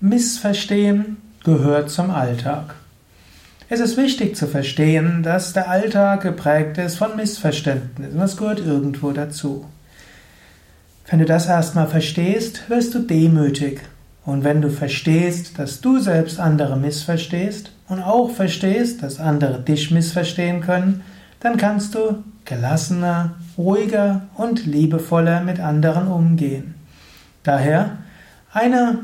Missverstehen gehört zum Alltag. Es ist wichtig zu verstehen, dass der Alltag geprägt ist von Missverständnissen. Das gehört irgendwo dazu. Wenn du das erstmal verstehst, wirst du demütig. Und wenn du verstehst, dass du selbst andere missverstehst und auch verstehst, dass andere dich missverstehen können, dann kannst du gelassener, ruhiger und liebevoller mit anderen umgehen. Daher eine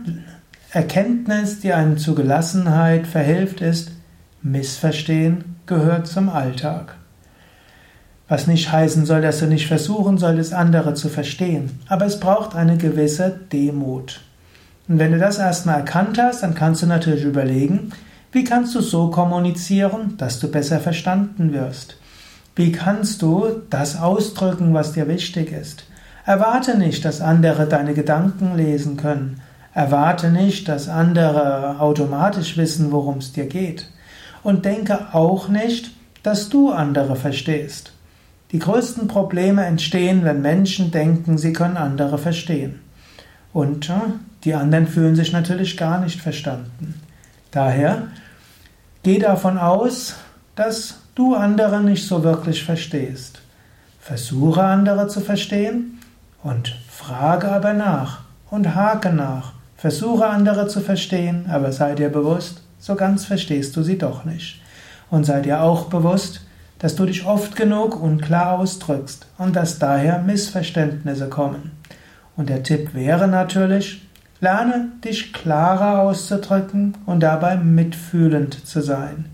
Erkenntnis, die einem zu Gelassenheit verhilft, ist, Missverstehen gehört zum Alltag. Was nicht heißen soll, dass du nicht versuchen solltest, andere zu verstehen. Aber es braucht eine gewisse Demut. Und wenn du das erstmal erkannt hast, dann kannst du natürlich überlegen, wie kannst du so kommunizieren, dass du besser verstanden wirst. Wie kannst du das ausdrücken, was dir wichtig ist? Erwarte nicht, dass andere deine Gedanken lesen können. Erwarte nicht, dass andere automatisch wissen, worum es dir geht. Und denke auch nicht, dass du andere verstehst. Die größten Probleme entstehen, wenn Menschen denken, sie können andere verstehen. Und äh, die anderen fühlen sich natürlich gar nicht verstanden. Daher geh davon aus, dass du andere nicht so wirklich verstehst. Versuche andere zu verstehen und frage aber nach und hake nach. Versuche andere zu verstehen, aber sei dir bewusst, so ganz verstehst du sie doch nicht. Und sei dir auch bewusst, dass du dich oft genug unklar ausdrückst und dass daher Missverständnisse kommen. Und der Tipp wäre natürlich, lerne dich klarer auszudrücken und dabei mitfühlend zu sein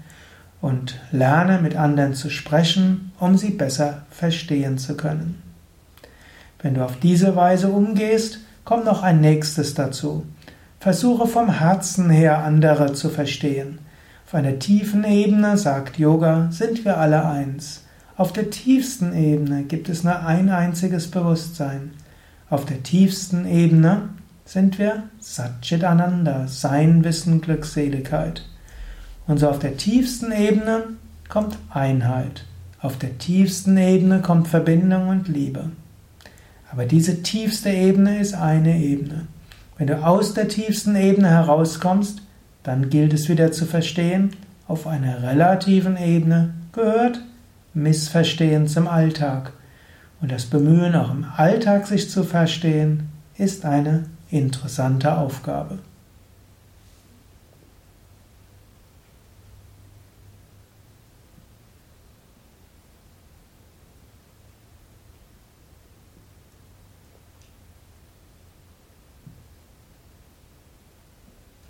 und lerne mit anderen zu sprechen, um sie besser verstehen zu können. Wenn du auf diese Weise umgehst, kommt noch ein nächstes dazu. Versuche vom Herzen her andere zu verstehen. Auf einer tiefen Ebene, sagt Yoga, sind wir alle eins. Auf der tiefsten Ebene gibt es nur ein einziges Bewusstsein. Auf der tiefsten Ebene sind wir Satchitananda, Sein, Wissen, Glückseligkeit. Und so auf der tiefsten Ebene kommt Einheit. Auf der tiefsten Ebene kommt Verbindung und Liebe. Aber diese tiefste Ebene ist eine Ebene. Wenn du aus der tiefsten Ebene herauskommst, dann gilt es wieder zu verstehen, auf einer relativen Ebene gehört Missverstehen zum Alltag. Und das Bemühen, auch im Alltag sich zu verstehen, ist eine interessante Aufgabe.